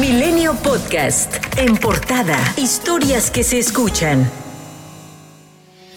Milenio Podcast. En portada. Historias que se escuchan.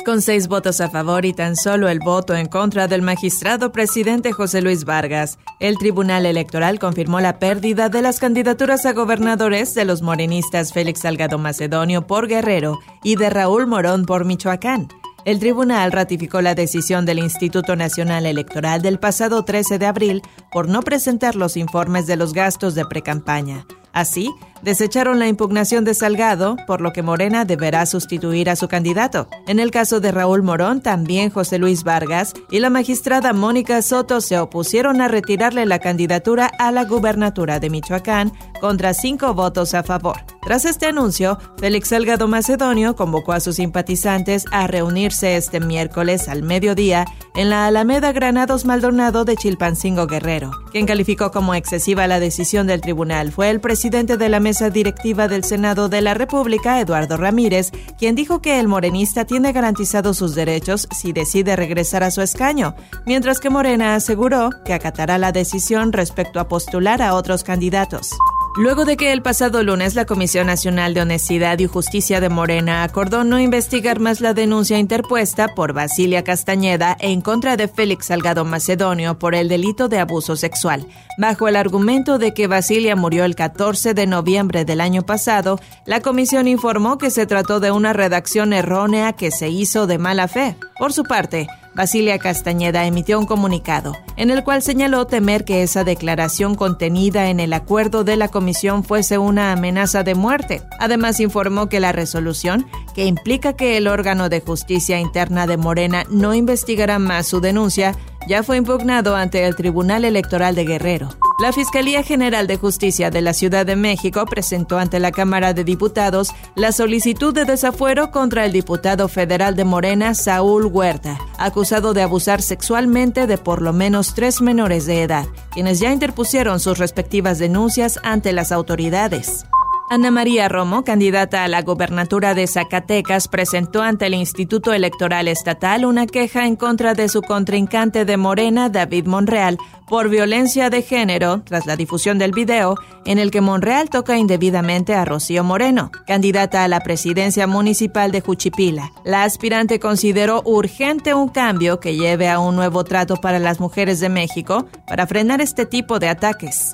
Con seis votos a favor y tan solo el voto en contra del magistrado presidente José Luis Vargas, el Tribunal Electoral confirmó la pérdida de las candidaturas a gobernadores de los morenistas Félix Salgado Macedonio por Guerrero y de Raúl Morón por Michoacán. El tribunal ratificó la decisión del Instituto Nacional Electoral del pasado 13 de abril por no presentar los informes de los gastos de precampaña. Así, desecharon la impugnación de Salgado, por lo que Morena deberá sustituir a su candidato. En el caso de Raúl Morón, también José Luis Vargas y la magistrada Mónica Soto se opusieron a retirarle la candidatura a la gubernatura de Michoacán contra cinco votos a favor. Tras este anuncio, Félix Salgado Macedonio convocó a sus simpatizantes a reunirse este miércoles al mediodía en la Alameda Granados Maldonado de Chilpancingo Guerrero. Quien calificó como excesiva la decisión del tribunal fue el presidente de la mesa directiva del Senado de la República, Eduardo Ramírez, quien dijo que el morenista tiene garantizados sus derechos si decide regresar a su escaño, mientras que Morena aseguró que acatará la decisión respecto a postular a otros candidatos. Luego de que el pasado lunes la Comisión Nacional de Honestidad y Justicia de Morena acordó no investigar más la denuncia interpuesta por Basilia Castañeda en contra de Félix Salgado Macedonio por el delito de abuso sexual, bajo el argumento de que Basilia murió el 14 de noviembre del año pasado, la comisión informó que se trató de una redacción errónea que se hizo de mala fe. Por su parte, Basilia Castañeda emitió un comunicado en el cual señaló temer que esa declaración contenida en el acuerdo de la comisión fuese una amenaza de muerte. Además informó que la resolución, que implica que el órgano de justicia interna de Morena no investigará más su denuncia, ya fue impugnado ante el Tribunal Electoral de Guerrero. La Fiscalía General de Justicia de la Ciudad de México presentó ante la Cámara de Diputados la solicitud de desafuero contra el diputado federal de Morena, Saúl Huerta, acusado de abusar sexualmente de por lo menos tres menores de edad, quienes ya interpusieron sus respectivas denuncias ante las autoridades. Ana María Romo, candidata a la gobernatura de Zacatecas, presentó ante el Instituto Electoral Estatal una queja en contra de su contrincante de Morena, David Monreal, por violencia de género tras la difusión del video en el que Monreal toca indebidamente a Rocío Moreno, candidata a la presidencia municipal de Juchipila. La aspirante consideró urgente un cambio que lleve a un nuevo trato para las mujeres de México para frenar este tipo de ataques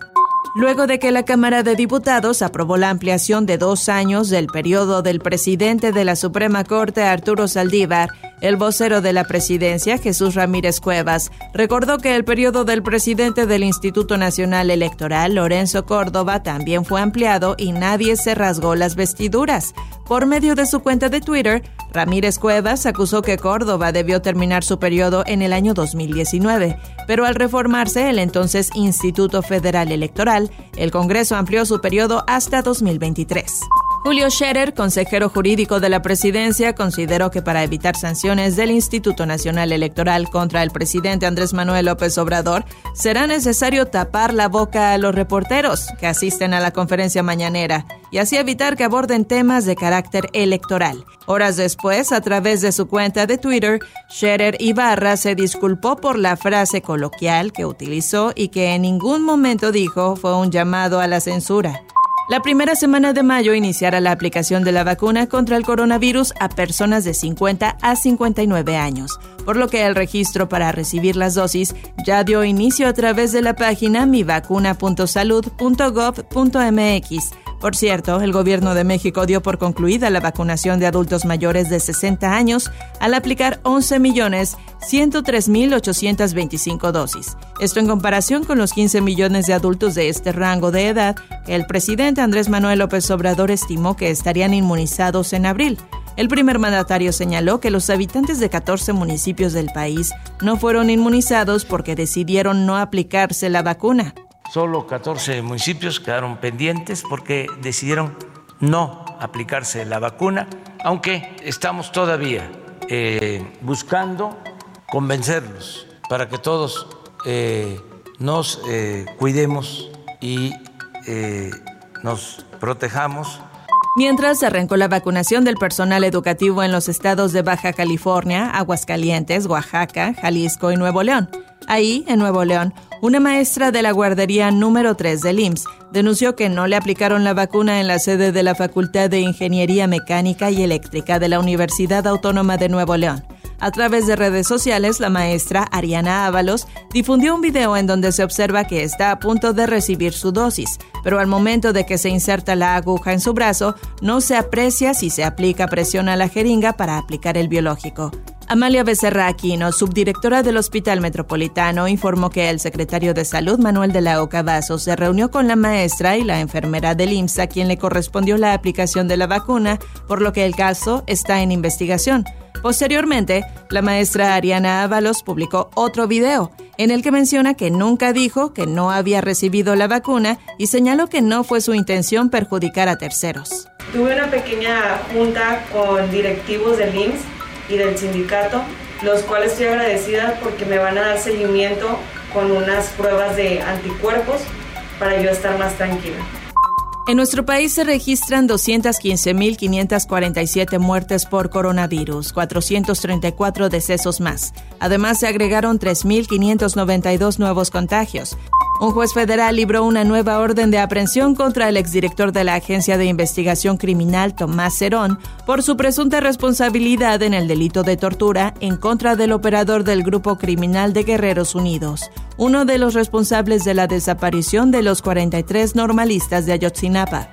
luego de que la Cámara de Diputados aprobó la ampliación de dos años del periodo del presidente de la Suprema Corte, Arturo Saldívar, el vocero de la presidencia, Jesús Ramírez Cuevas, recordó que el periodo del presidente del Instituto Nacional Electoral, Lorenzo Córdoba, también fue ampliado y nadie se rasgó las vestiduras. Por medio de su cuenta de Twitter, Ramírez Cuevas acusó que Córdoba debió terminar su periodo en el año 2019, pero al reformarse el entonces Instituto Federal Electoral, el Congreso amplió su periodo hasta 2023. Julio Scherer, consejero jurídico de la presidencia, consideró que para evitar sanciones del Instituto Nacional Electoral contra el presidente Andrés Manuel López Obrador, será necesario tapar la boca a los reporteros que asisten a la conferencia mañanera y así evitar que aborden temas de carácter electoral. Horas después, a través de su cuenta de Twitter, Scherer Ibarra se disculpó por la frase coloquial que utilizó y que en ningún momento dijo fue un llamado a la censura. La primera semana de mayo iniciará la aplicación de la vacuna contra el coronavirus a personas de 50 a 59 años, por lo que el registro para recibir las dosis ya dio inicio a través de la página mivacuna.salud.gov.mx por cierto, el gobierno de México dio por concluida la vacunación de adultos mayores de 60 años al aplicar 11.103.825 dosis. Esto en comparación con los 15 millones de adultos de este rango de edad el presidente Andrés Manuel López Obrador estimó que estarían inmunizados en abril. El primer mandatario señaló que los habitantes de 14 municipios del país no fueron inmunizados porque decidieron no aplicarse la vacuna. Solo 14 municipios quedaron pendientes porque decidieron no aplicarse la vacuna, aunque estamos todavía eh, buscando convencerlos para que todos eh, nos eh, cuidemos y nos protejamos. Mientras arrancó la vacunación del personal educativo en los estados de Baja California, Aguascalientes, Oaxaca, Jalisco y Nuevo León. Ahí, en Nuevo León, Una maestra de la guardería número 3 del IMSS denunció que no le aplicaron la vacuna en la sede de la Facultad de Ingeniería Mecánica y Eléctrica de la Universidad Autónoma de Nuevo León. A través de redes sociales, la maestra Ariana Ábalos difundió un video en donde se observa que está a punto de recibir su dosis, pero al momento de que se inserta la aguja en su brazo, no se aprecia si se aplica presión a la jeringa para aplicar el biológico. Amalia Becerra Aquino, subdirectora del Hospital Metropolitano, informó que el secretario de Salud, Manuel de la Oca se reunió con la maestra y la enfermera del IMSS a quien le correspondió la aplicación de la vacuna, por lo que el caso está en investigación. Posteriormente, la maestra Ariana Ábalos publicó otro video en el que menciona que nunca dijo que no había recibido la vacuna y señaló que no fue su intención perjudicar a terceros. Tuve una pequeña junta con directivos del IMSS y del sindicato, los cuales estoy agradecida porque me van a dar seguimiento con unas pruebas de anticuerpos para yo estar más tranquila. En nuestro país se registran 215.547 muertes por coronavirus, 434 decesos más. Además, se agregaron 3.592 nuevos contagios. Un juez federal libró una nueva orden de aprehensión contra el exdirector de la Agencia de Investigación Criminal, Tomás Cerón, por su presunta responsabilidad en el delito de tortura en contra del operador del Grupo Criminal de Guerreros Unidos, uno de los responsables de la desaparición de los 43 normalistas de Ayotzinapa.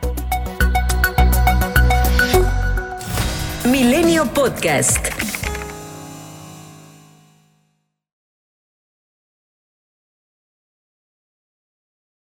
Milenio Podcast.